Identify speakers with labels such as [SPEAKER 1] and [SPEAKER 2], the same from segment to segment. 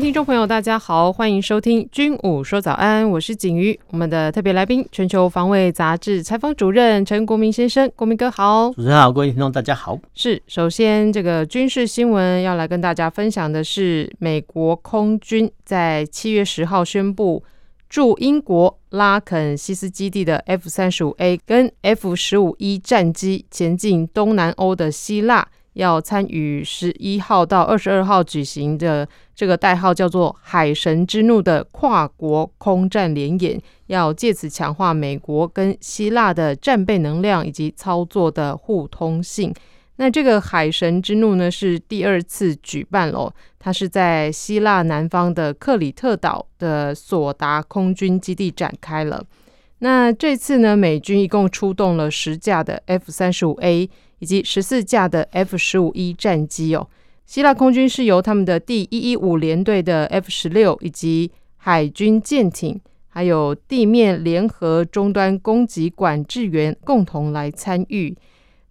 [SPEAKER 1] 位听众朋友，大家好，欢迎收听《军武说早安》，我是景瑜。我们的特别来宾，全球防卫杂志采访主任陈国民先生，国民哥好。
[SPEAKER 2] 主持人好，各位听众大家好。
[SPEAKER 1] 是，首先这个军事新闻要来跟大家分享的是，美国空军在七月十号宣布，驻英国拉肯西斯基地的 F 三十五 A 跟 F 十五 E 战机前进东南欧的希腊。要参与十一号到二十二号举行的这个代号叫做“海神之怒”的跨国空战联演，要借此强化美国跟希腊的战备能量以及操作的互通性。那这个“海神之怒”呢，是第二次举办喽，它是在希腊南方的克里特岛的索达空军基地展开了。那这次呢，美军一共出动了十架的 F 三十五 A。以及十四架的 F 十五 E 战机哦，希腊空军是由他们的第一一五联队的 F 十六以及海军舰艇，还有地面联合终端攻击管制员共同来参与。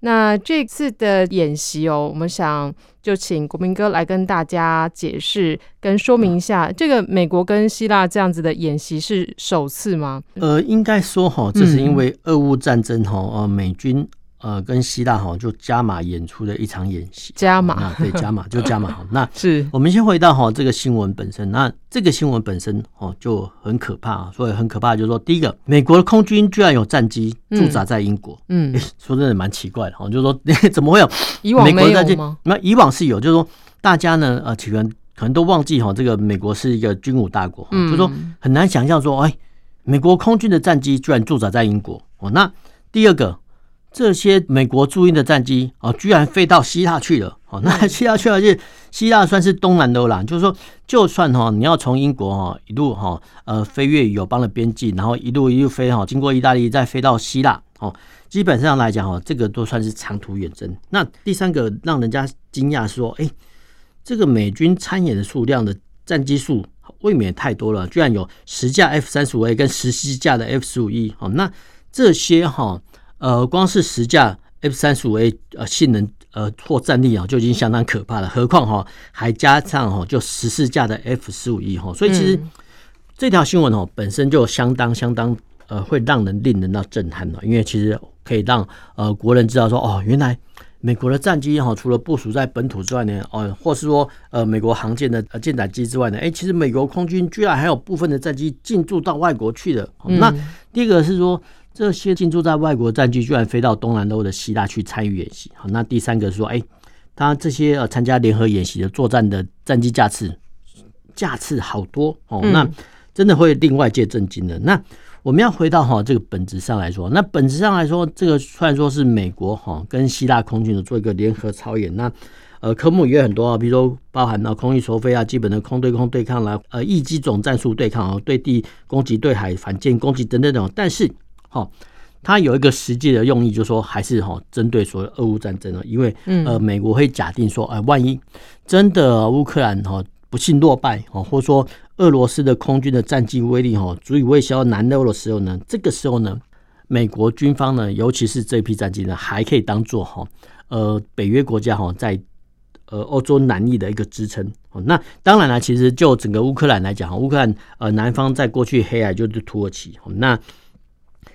[SPEAKER 1] 那这次的演习哦，我们想就请国民哥来跟大家解释跟说明一下，这个美国跟希腊这样子的演习是首次吗？
[SPEAKER 2] 呃，应该说哈，这是因为俄乌战争哈，呃，美军。呃，跟希腊哈就加码演出的一场演习，
[SPEAKER 1] 加码
[SPEAKER 2] 对，加码就加码好。那
[SPEAKER 1] 是
[SPEAKER 2] 我们先回到哈这个新闻本身，那这个新闻本身哦就很可怕，所以很可怕就是说，第一个，美国的空军居然有战机驻扎在英国，嗯，欸、说真的蛮奇怪的哈，就是说怎么会有
[SPEAKER 1] 以往没有吗？
[SPEAKER 2] 那以往是有，就是说大家呢呃，可能可能都忘记哈，这个美国是一个军武大国，就是说很难想象说，哎，美国空军的战机居然驻扎在英国哦。那第二个。这些美国驻英的战机哦，居然飞到希腊去了哦。那希腊去了，是希腊算是东南欧啦。就是说，就算哈，你要从英国哈一路哈呃飞越友邦的边境，然后一路一路飞哈，经过意大利再飞到希腊哦，基本上来讲哈，这个都算是长途远征。那第三个让人家惊讶说，哎，这个美军参演的数量的战机数未免太多了，居然有十架 F 三十五 A 跟十七架的 F 十五 E 哦。那这些哈。呃，光是十架 F 三十五 A 呃性能呃或战力啊就已经相当可怕了，何况哈还加上哈就十四架的 F 十五 E 哈，所以其实这条新闻哦本身就相当相当呃会让人令人到震撼了，因为其实可以让呃国人知道说哦，原来美国的战机哈除了部署在本土之外呢，哦或是说呃美国航舰的舰载机之外呢，哎其实美国空军居然还有部分的战机进驻到外国去的。那第一个是说。这些进驻在外国战机居然飞到东南欧的希腊去参与演习，好，那第三个说，哎，他这些呃参加联合演习的作战的战机架次架次好多哦，那真的会令外界震惊的。那我们要回到哈这个本质上来说，那本质上来说，这个虽然说是美国哈跟希腊空军的做一个联合操演，那呃科目也很多啊，比如说包含了空域收飞啊，基本的空对空对抗啦，呃翼机总战术对抗啊，对地攻击、对海反舰攻击等等等，但是。好，它有一个实际的用意，就是说还是哈针对所谓俄乌战争了，因为呃美国会假定说，哎，万一真的乌克兰哈不幸落败哦，或者说俄罗斯的空军的战机威力哈足以威胁南欧的时候呢，这个时候呢，美国军方呢，尤其是这批战机呢，还可以当做哈呃北约国家哈在呃欧洲南翼的一个支撑。那当然了，其实就整个乌克兰来讲，乌克兰呃南方在过去黑海就是土耳其，那。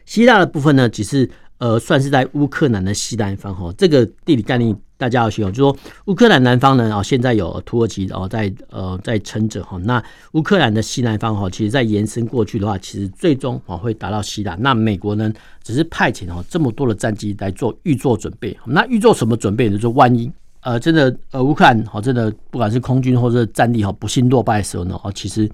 [SPEAKER 2] 希腊的部分呢，只是呃，算是在乌克兰的西南方哈。这个地理概念大家要学哦，就说乌克兰南方呢，哦，现在有土耳其哦，在呃在撑着哈。那乌克兰的西南方哈，其实在延伸过去的话，其实最终啊会达到希腊。那美国呢，只是派遣哦这么多的战机来做预做准备。那预做什么准备呢？就万一呃真的呃乌克兰好真的不管是空军或者战力哈不幸落败的时候呢，哦其实。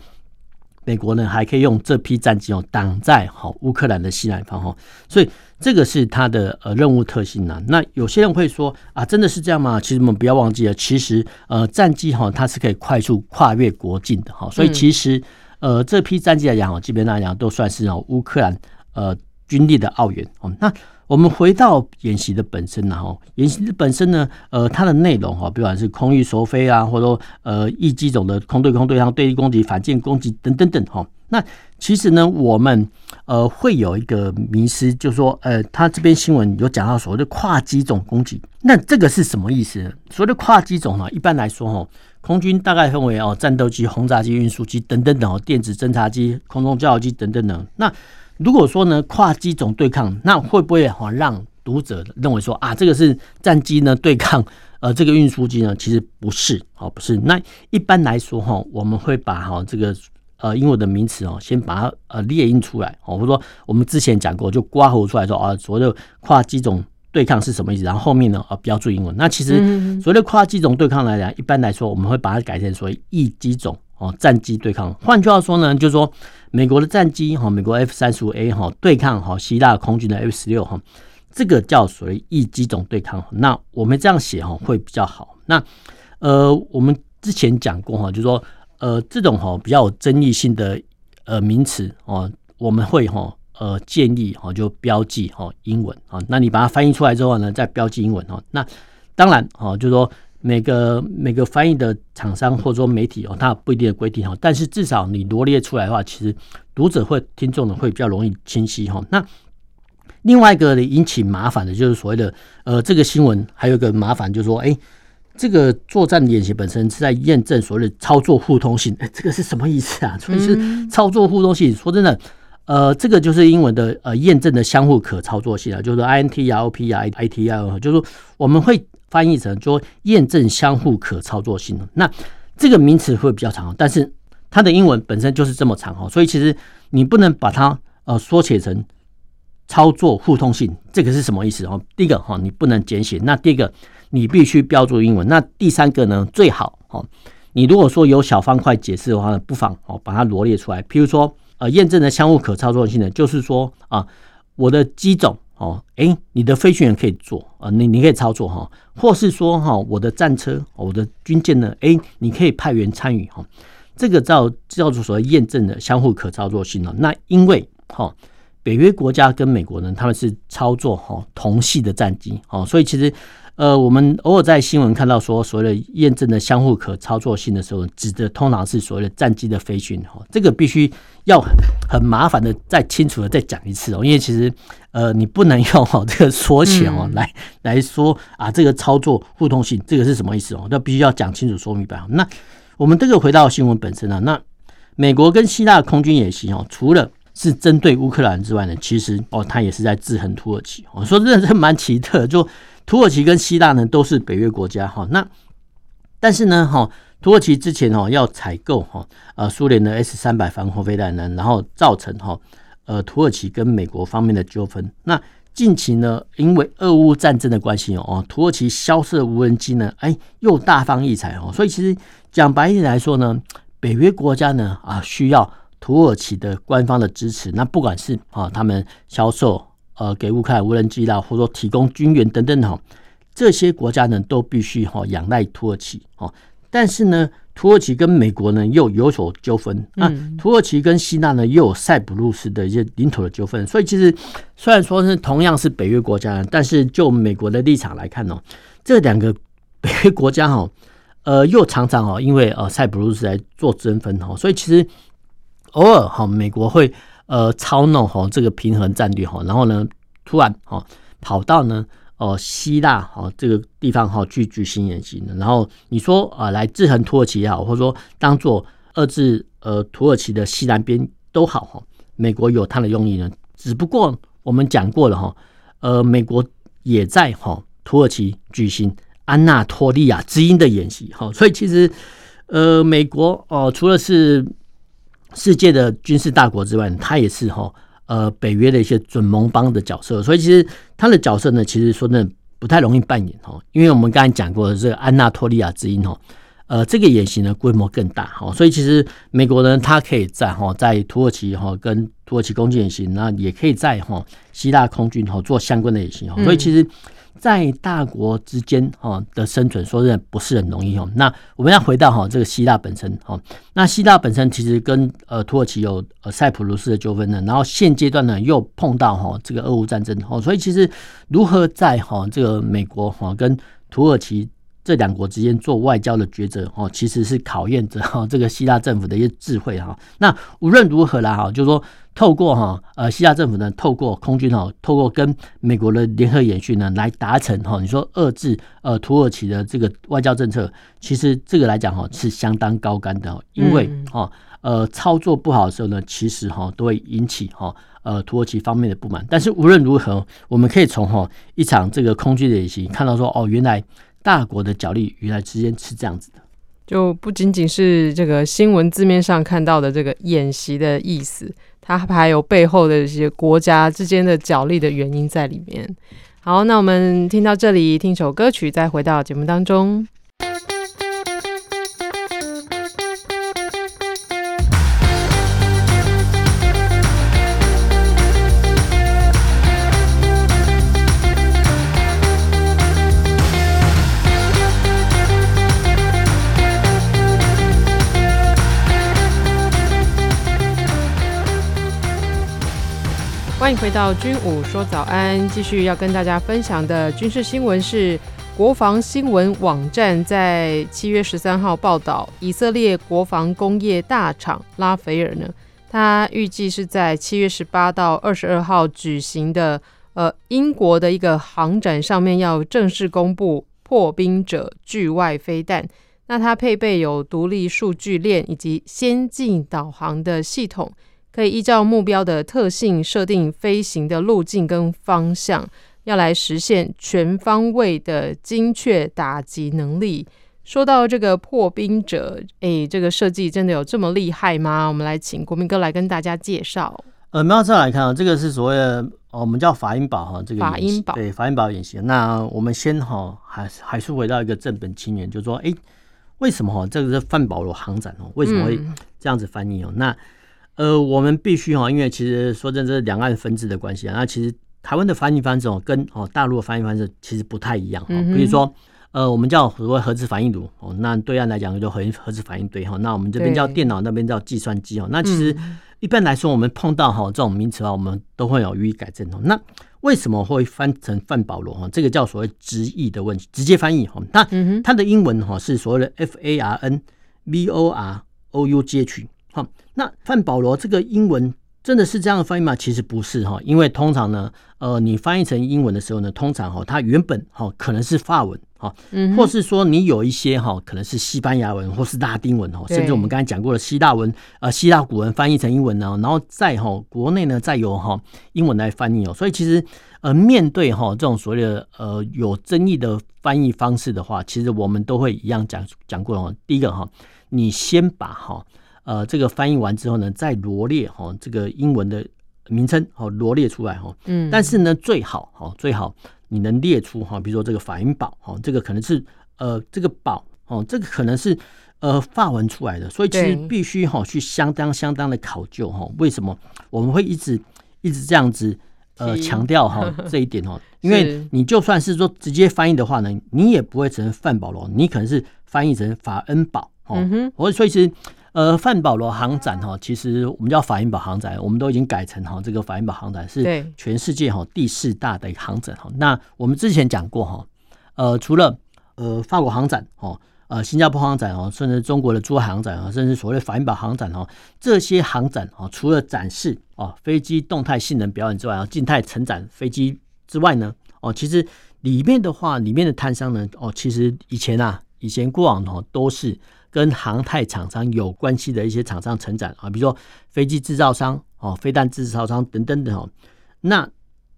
[SPEAKER 2] 美国呢还可以用这批战机哦挡在好乌克兰的西南方哈，所以这个是它的呃任务特性呢。那有些人会说啊，真的是这样吗？其实我们不要忘记了，其实呃战机哈它是可以快速跨越国境的哈，所以其实呃这批战机来讲，基本上来讲都算是哦乌克兰呃军力的奥援哦。那我们回到演习的本身呢，哈，演习的本身呢，呃，它的内容哈，不管是空域收飞啊，或者说呃，翼机种的空对空对抗、对地攻击、反舰攻击等等等哈。那其实呢，我们呃会有一个迷失，就是说，呃，他这边新闻有讲到所谓的跨机种攻击，那这个是什么意思呢？所谓的跨机种呢，一般来说哈，空军大概分为哦，战斗机、轰炸机、运输机等等等哦，电子侦察机、空中加油机等等等。那如果说呢，跨机种对抗，那会不会哈让读者认为说啊，这个是战机呢对抗呃这个运输机呢？其实不是，哦不是。那一般来说哈，我们会把哈这个呃英文的名词哦，先把它呃列印出来，或者说我们之前讲过，就括弧出来说啊，所谓的跨机种对抗是什么意思？然后后面呢啊标注英文。那其实所谓的跨机种对抗来讲，一般来说我们会把它改成所谓异机种哦，战机对抗。换句话说呢，就是说。美国的战机哈，美国 F 三十五 A 哈对抗哈希腊空军的 F 十六哈，这个叫所谓一机种对抗。那我们这样写哈会比较好。那呃，我们之前讲过哈，就是说呃这种哈比较有争议性的呃名词哦，我们会哈呃建议哈就标记哈英文啊。那你把它翻译出来之后呢，再标记英文哈。那当然哈，就是说。每个每个翻译的厂商或者说媒体哦，它有不一定的规定哈，但是至少你罗列出来的话，其实读者会听众呢会比较容易清晰哈。那另外一个引起麻烦的就是所谓的呃这个新闻还有一个麻烦就是说，哎，这个作战演习本身是在验证所谓的操作互通性，哎，这个是什么意思啊？所以是操作互通性，说真的，呃，这个就是英文的呃验证的相互可操作性啊，就是 INT 啊、OP 啊、IT 啊，就是说我们会。翻译成说验证相互可操作性，那这个名词会比较长，但是它的英文本身就是这么长哈，所以其实你不能把它呃缩写成操作互通性，这个是什么意思哦？第一个哈，你不能简写，那第二个你必须标注英文，那第三个呢，最好哦，你如果说有小方块解释的话呢，不妨哦把它罗列出来，譬如说呃验证的相互可操作性呢，就是说啊我的机种。哦，哎，你的飞行员可以做啊，你你可以操作哈，或是说哈，我的战车、我的军舰呢，哎，你可以派员参与哈，这个叫叫做所谓验证的相互可操作性了。那因为哈，北约国家跟美国呢，他们是操作哈同系的战机哦，所以其实。呃，我们偶尔在新闻看到说所谓的验证的相互可操作性的时候，指的通常是所谓的战机的飞行哈，这个必须要很麻烦的再清楚的再讲一次哦，因为其实呃你不能用哈这个缩写哦来来说啊这个操作互通性这个是什么意思哦，那必须要讲清楚说明白。那我们这个回到新闻本身啊，那美国跟希腊空军演习哦，除了是针对乌克兰之外呢，其实哦它也是在制衡土耳其哦，说真的是蛮奇特就。土耳其跟希腊呢都是北约国家哈，那但是呢哈，土耳其之前哈要采购哈呃苏联的 S 三百防空飞弹呢，然后造成哈呃土耳其跟美国方面的纠纷。那近期呢，因为俄乌战争的关系哦，土耳其消失的无人机呢，哎又大放异彩哦，所以其实讲白一点来说呢，北约国家呢啊需要土耳其的官方的支持。那不管是啊他们销售。呃，给乌克兰无人机啦，或者说提供军援等等哈，这些国家呢都必须哈仰赖土耳其哦。但是呢，土耳其跟美国呢又有所纠纷，那土耳其跟希腊呢又有塞浦路斯的一些领土的纠纷。所以其实虽然说是同样是北约国家，但是就美国的立场来看呢，这两个北约国家哈，呃，又常常哈因为呃塞浦路斯来做争分哈，所以其实偶尔哈美国会。呃，操弄哈这个平衡战略哈，然后呢，突然哈跑到呢哦希腊哈这个地方哈去举行演习，然后你说啊来制衡土耳其也好，或者说当做遏制呃土耳其的西南边都好哈，美国有它的用意呢。只不过我们讲过了哈，呃，美国也在哈土耳其举行安纳托利亚之鹰的演习哈，所以其实呃美国哦除了是。世界的军事大国之外，他也是哈呃北约的一些准盟邦的角色，所以其实他的角色呢，其实说真的不太容易扮演哈，因为我们刚才讲过的这个安纳托利亚之鹰哈，呃这个演习呢规模更大哈，所以其实美国呢，他可以在哈在土耳其哈跟土耳其攻击演习，那也可以在哈希腊空军哈做相关的演习哈，所以其实在大国之间哈的生存，说真的不是很容易哦。那我们要回到哈这个希腊本身哈，那希腊本身其实跟呃土耳其有呃塞浦路斯的纠纷呢，然后现阶段呢又碰到哈这个俄乌战争哦，所以其实如何在哈这个美国哈跟土耳其。这两国之间做外交的抉择哦，其实是考验着哈 这个希腊政府的一些智慧哈。那无论如何啦哈，就是说透过哈呃希腊政府呢，透过空军哈，透过跟美国的联合演训呢，来达成哈你说遏制呃土耳其的这个外交政策，其实这个来讲哈是相当高干的，因为哈呃操作不好的时候呢，其实哈都会引起哈呃土耳其方面的不满。但是无论如何，我们可以从哈一场这个空军的演习看到说哦，原来。大国的角力原来之间是这样子的，
[SPEAKER 1] 就不仅仅是这个新闻字面上看到的这个演习的意思，它还有背后的一些国家之间的角力的原因在里面。好，那我们听到这里，听首歌曲，再回到节目当中。欢迎回到军武说早安，继续要跟大家分享的军事新闻是，国防新闻网站在七月十三号报道，以色列国防工业大厂拉斐尔呢，它预计是在七月十八到二十二号举行的呃英国的一个航展上面，要正式公布破冰者巨外飞弹。那它配备有独立数据链以及先进导航的系统。可以依照目标的特性设定飞行的路径跟方向，要来实现全方位的精确打击能力。说到这个破冰者，诶，这个设计真的有这么厉害吗？我们来请国民哥来跟大家介绍。
[SPEAKER 2] 呃，苗这来看啊，这个是所谓的哦我们叫法音堡哈，这个
[SPEAKER 1] 法音堡
[SPEAKER 2] 对法音堡演习。那我们先哈还还是回到一个正本清源，就是说，诶，为什么哈这个是范保罗航展哦？为什么会这样子翻译哦？嗯、那呃，我们必须哈，因为其实说真的，是两岸分治的关系啊。那其实台湾的翻译方式哦，跟哦大陆的翻译方式其实不太一样哈。比如说，呃，我们叫所谓核子反应炉哦，那对岸来讲就核核子反应堆哈。那我们这边叫电脑，那边叫计算机哦。那其实一般来说，我们碰到哈这种名词啊，我们都会有予以改正哦。那为什么会翻成范保罗哈？这个叫所谓直译的问题，直接翻译哈。那它的英文哈是所谓的 F A R N V O R O U G H。好，那范保罗这个英文真的是这样的翻译吗？其实不是哈，因为通常呢，呃，你翻译成英文的时候呢，通常哈，它原本哈可能是法文哈，或是说你有一些哈可能是西班牙文或是拉丁文哈，甚至我们刚才讲过的希腊文呃希腊古文翻译成英文呢，然后再哈国内呢再由哈英文来翻译哦，所以其实呃面对哈这种所谓的呃有争议的翻译方式的话，其实我们都会一样讲讲过哦，第一个哈，你先把哈。呃，这个翻译完之后呢，再罗列哈这个英文的名称，好罗列出来哈。嗯。但是呢，最好哈最好你能列出哈，比如说这个法音堡哈，这个可能是呃这个堡哦，这个可能是呃法文出来的，所以其实必须哈去相当相当的考究哈。为什么我们会一直一直这样子呃强调哈 这一点哦？因为你就算是说直接翻译的话呢，你也不会成范保罗，你可能是翻译成法恩堡哦。嗯哼。所以所以其实。呃，范保罗航展哈，其实我们叫法音堡航展，我们都已经改成哈，这个法音堡航展是全世界哈第四大的航展哈。那我们之前讲过哈，呃，除了呃法国航展哦，呃新加坡航展哦，甚至中国的珠海航展啊，甚至所谓法音堡航展哦，这些航展啊，除了展示哦飞机动态性能表演之外啊，静态承展飞机之外呢，哦，其实里面的话，里面的摊商呢，哦，其实以前啊，以前过往哦都是。跟航太厂商有关系的一些厂商成长啊，比如说飞机制造商哦、飞弹制造商等等等哦。那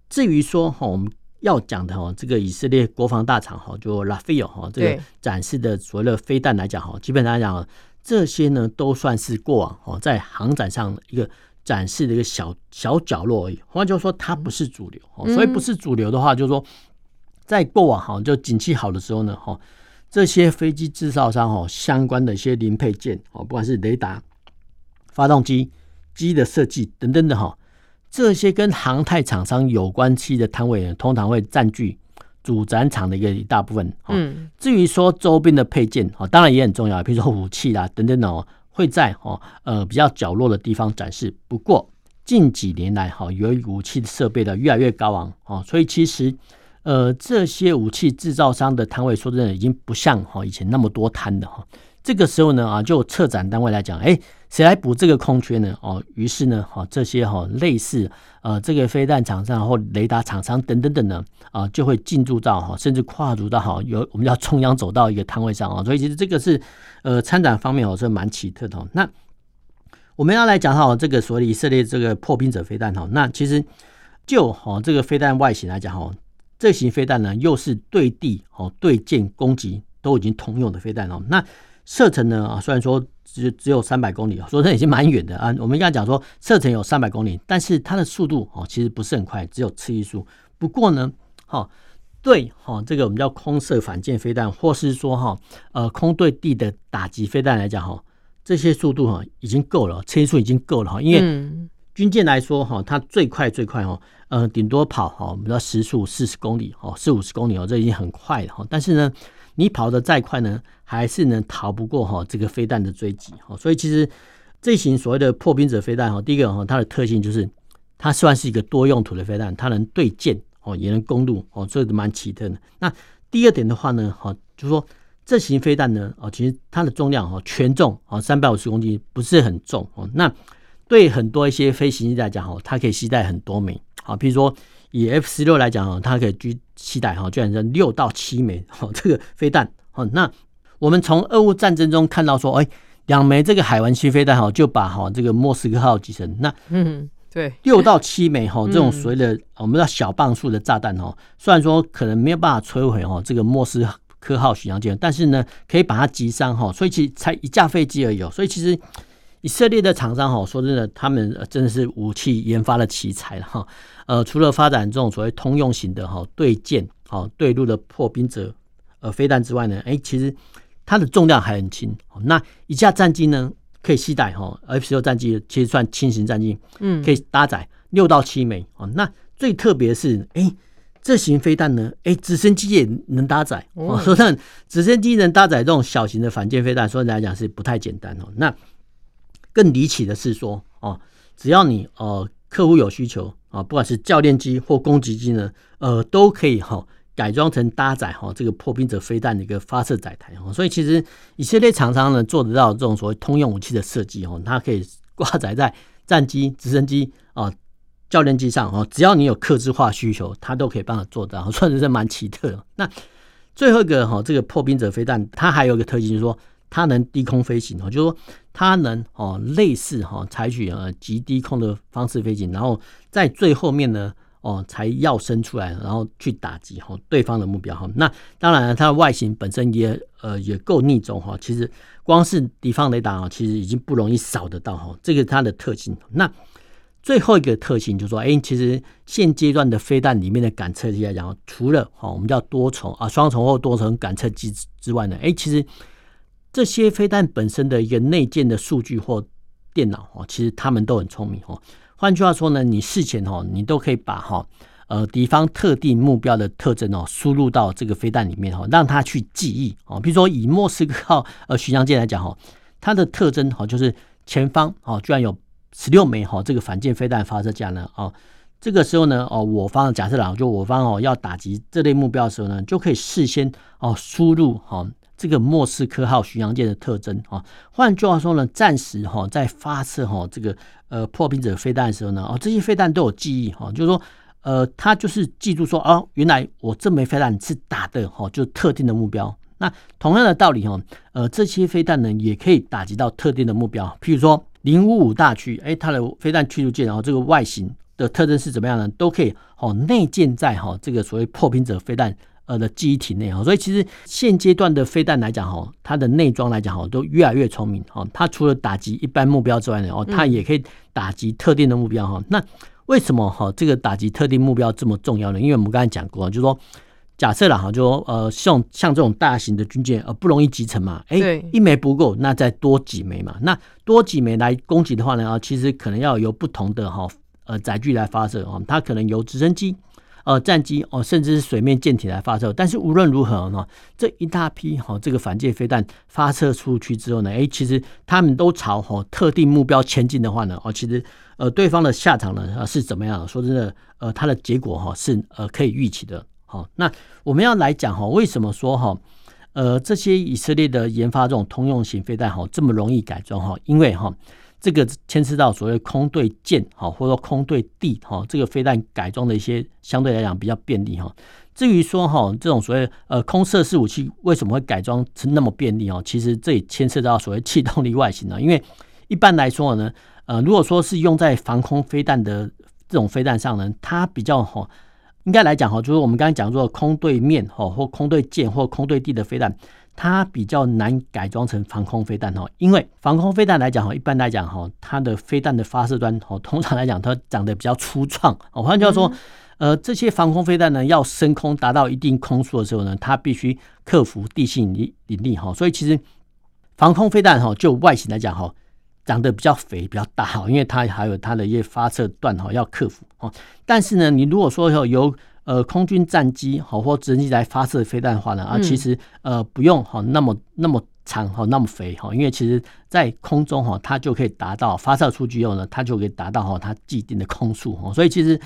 [SPEAKER 2] 至于说哈，我们要讲的哈，这个以色列国防大厂哈，就拉斐尔哈，这个展示的所谓的飞弹来讲哈，基本上来讲这些呢都算是过往哦在航展上一个展示的一个小小角落而已。换句话说，它不是主流哦。所以不是主流的话，就是说在过往哈，就景气好的时候呢哈。这些飞机制造商哦，相关的一些零配件哦，不管是雷达、发动机、机的设计等等的哈，这些跟航太厂商有关系的摊位，通常会占据主展场的一个一大部分。嗯，至于说周边的配件，哦，当然也很重要，比如说武器啦等等哦，会在哦呃比较角落的地方展示。不过近几年来，哈，由于武器的设备的越来越高昂，哦，所以其实呃这些武器制造商的摊位，说真的已经不像哈以前那么多摊的哈。这个时候呢，啊，就策展单位来讲，哎。谁来补这个空缺呢？哦，于是呢，哈，这些哈类似呃这个飞弹厂商或雷达厂商等等等呢，啊，就会进驻到哈，甚至跨入到哈，有我们叫中央走到一个摊位上啊，所以其实这个是呃参展方面哦是蛮奇特的。那我们要来讲哈，这个所谓以色列这个破冰者飞弹哈，那其实就哈这个飞弹外形来讲哈，这型飞弹呢又是对地哦对舰攻击都已经通用的飞弹哦，那射程呢啊虽然说。只只有三百公里，说这已经蛮远的啊。我们应该讲说射程有三百公里，但是它的速度哦其实不是很快，只有次音速。不过呢，哈对哈这个我们叫空射反舰飞弹，或是说哈呃空对地的打击飞弹来讲哈，这些速度哈已经够了，次音速已经够了哈。因为军舰来说哈，它最快最快哈呃顶多跑哈我们叫时速四十公里哦四五十公里哦，这已经很快了哈。但是呢。你跑得再快呢，还是能逃不过哈这个飞弹的追击哈。所以其实这型所谓的破冰者飞弹哈，第一个哈它的特性就是它算是一个多用途的飞弹，它能对舰哦，也能攻陆哦，这个蛮奇特的。那第二点的话呢，哈就是说这型飞弹呢哦，其实它的重量哈全重哦三百五十公斤，不是很重哦。那对很多一些飞行器来讲哈，它可以携带很多枚啊，比如说。以 F 十六来讲哈，它可以居携带哈，居然是六到七枚哦 这个飞弹哦。那我们从俄乌战争中看到说，哎，两枚这个海湾区飞弹哈，就把哈这个莫斯科号击沉。那嗯，对，六到七枚哈这种所谓的我们叫小磅数的炸弹哈，虽然说可能没有办法摧毁哈这个莫斯科号巡洋舰，但是呢可以把它击伤哈。所以其实才一架飞机而已，所以其实。以色列的厂商哈，说真的，他们真的是武器研发的奇才了哈。呃，除了发展这种所谓通用型的哈对舰、哈对陆的破冰者呃飞弹之外呢，哎，其实它的重量还很轻。那一架战机呢，可以携带哈 F 十六战机，其实算轻型战机，嗯，可以搭载六到七枚。哦，那最特别是，哎，这型飞弹呢，哎，直升机也能搭载。哦，说真的，直升机能搭载这种小型的反舰飞弹，说来讲是不太简单哦。那更离奇的是说，哦，只要你呃客户有需求啊，不管是教练机或攻击机呢，呃，都可以哈改装成搭载哈这个破冰者飞弹的一个发射载台。所以其实以色列厂商呢做得到这种所谓通用武器的设计哦，它可以挂载在战机、直升机啊、教练机上哦，只要你有客制化需求，它都可以帮他做到，算是蛮奇特的。那最后一个哈，这个破冰者飞弹它还有一个特性，就是说。它能低空飞行哦，就是说它能哦类似哈采取呃极低空的方式飞行，然后在最后面呢哦才要伸出来，然后去打击哈对方的目标哈。那当然了，它的外形本身也呃也够逆中哈。其实光是敌方雷达啊，其实已经不容易扫得到哈。这个它的特性。那最后一个特性就是说，哎，其实现阶段的飞弹里面的感测器来讲，除了哈我们叫多重啊双重或多重感测机之外呢，哎，其实。这些飞弹本身的一个内建的数据或电脑哦，其实他们都很聪明哦。换句话说呢，你事前哦，你都可以把哈呃敌方特定目标的特征哦输入到这个飞弹里面哈，让它去记忆哦。比如说以莫斯科号呃巡洋舰来讲哈，它的特征哈就是前方哦居然有十六枚哈这个反舰飞弹发射架呢哦。这个时候呢哦，我方假设啦，就我方哦要打击这类目标的时候呢，就可以事先哦输入哈。这个莫斯科号巡洋舰的特征啊，换句话说呢，暂时哈在发射哈这个呃破冰者飞弹的时候呢，哦这些飞弹都有记忆哈，就是说呃它就是记住说哦，原来我这枚飞弹是打的哈，就特定的目标。那同样的道理哈，呃这些飞弹呢也可以打击到特定的目标，譬如说零五五大区，哎它的飞弹驱逐舰，然后这个外形的特征是怎么样呢？都可以哦内建在哈这个所谓破冰者飞弹。呃的记忆体内哈，所以其实现阶段的飞弹来讲哈，它的内装来讲哈，都越来越聪明哈。它除了打击一般目标之外呢，哦，它也可以打击特定的目标哈。那为什么哈这个打击特定目标这么重要呢？因为我们刚才讲过，就是说假设了哈，就说呃像像这种大型的军舰呃不容易集成嘛，哎，一枚不够，那再多几枚嘛。那多几枚来攻击的话呢，啊，其实可能要由不同的哈呃载具来发射啊，它可能由直升机。呃战机哦，甚至是水面舰艇来发射。但是无论如何呢，这一大批哈这个反舰飞弹发射出去之后呢，哎，其实他们都朝哈特定目标前进的话呢，哦，其实呃对方的下场呢是怎么样？说真的，呃，它的结果哈是呃可以预期的。好，那我们要来讲哈，为什么说哈？呃，这些以色列的研发这种通用型飞弹哈，这么容易改装哈，因为哈，这个牵涉到所谓空对舰哈，或者说空对地哈，这个飞弹改装的一些相对来讲比较便利哈。至于说哈，这种所谓呃空射式武器为什么会改装成那么便利哦？其实这也牵涉到所谓气动力外形呢。因为一般来说呢，呃，如果说是用在防空飞弹的这种飞弹上呢，它比较好。应该来讲哈，就是我们刚才讲说空对面哈，或空对舰或空对地的飞弹，它比较难改装成防空飞弹哈。因为防空飞弹来讲哈，一般来讲哈，它的飞弹的发射端哈，通常来讲它长得比较粗壮哦。换句话说，呃，这些防空飞弹呢，要升空达到一定空速的时候呢，它必须克服地心引力引力哈。所以其实防空飞弹哈，就外形来讲哈。长得比较肥，比较大哈，因为它还有它的一些发射段哈要克服哦。但是呢，你如果说要由呃空军战机好或直升机来发射飞弹的话呢，啊，其实呃不用哈那么那么长哈那么肥哈，因为其实在空中哈它就可以达到发射出去以后呢，它就可以达到哈它既定的空速哈。所以其实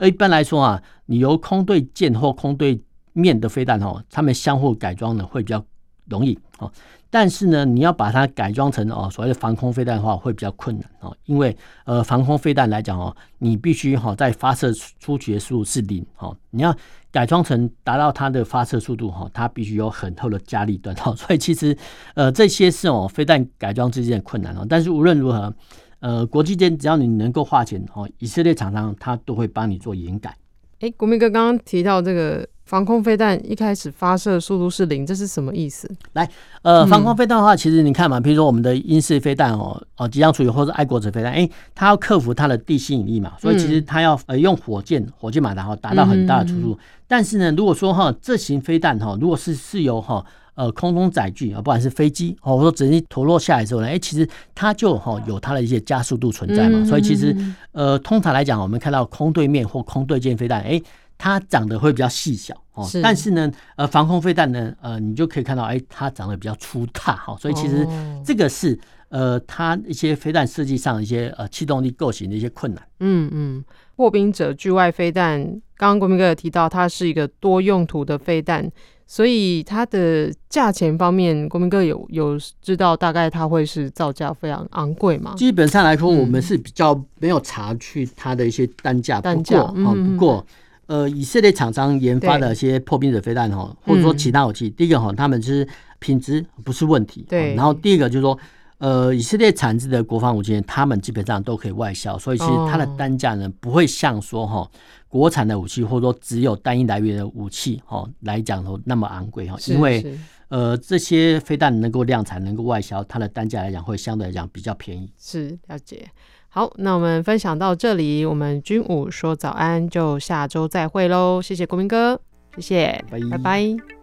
[SPEAKER 2] 一般来说啊，你由空对舰或空对面的飞弹哈，它们相互改装呢会比较容易哦。但是呢，你要把它改装成哦所谓的防空飞弹的话，会比较困难哦，因为呃防空飞弹来讲哦，你必须哈在发射出去的速度是零哦，你要改装成达到它的发射速度哈，它必须有很厚的加力段哦，所以其实呃这些是哦飞弹改装之间的困难哦。但是无论如何，呃国际间只要你能够花钱哦，以色列厂商他都会帮你做研改。
[SPEAKER 1] 哎，国民哥刚刚提到这个。防空飞弹一开始发射速度是零，这是什么意思？
[SPEAKER 2] 来，呃，防空飞弹的话，其实你看嘛，比如说我们的英式飞弹哦，哦，即将处理或者爱国者飞弹，哎，它要克服它的地心引力嘛，所以其实它要呃用火箭、火箭马达哈达到很大的速嗯。但是呢，如果说哈这型飞弹哈，如果是是由哈呃空中载具啊，不管是飞机哦，或者说直接脱落下来之后呢，哎，其实它就哈有它的一些加速度存在嘛，所以其实呃通常来讲，我们看到空对面或空对舰飞弹，哎。它长得会比较细小哦，但是呢，呃，防空飞弹呢，呃，你就可以看到，哎，它长得比较粗大哈，所以其实这个是呃，它一些飞弹设计上的一些呃气动力构型的一些困难。
[SPEAKER 1] 嗯嗯，破冰者距外飞弹，刚刚国民哥也提到，它是一个多用途的飞弹，所以它的价钱方面，国民哥有有知道大概它会是造价非常昂贵吗？
[SPEAKER 2] 基本上来说，我们是比较没有查去它的一些单价，单价啊，不过。呃，以色列厂商研发的一些破冰者飞弹哈，或者说其他武器，嗯、第一个哈，他们是品质不是问题，对。然后第二个就是说，呃，以色列产制的国防武器，他们基本上都可以外销，所以其实它的单价呢，不会像说哈国产的武器，或者说只有单一来源的武器哈来讲说那么昂贵哈，因为呃这些飞弹能够量产，能够外销，它的单价来讲会相对来讲比较便宜。
[SPEAKER 1] 是，了解。好，那我们分享到这里，我们军武说早安，就下周再会喽。谢谢国民哥，谢谢，拜拜。拜拜。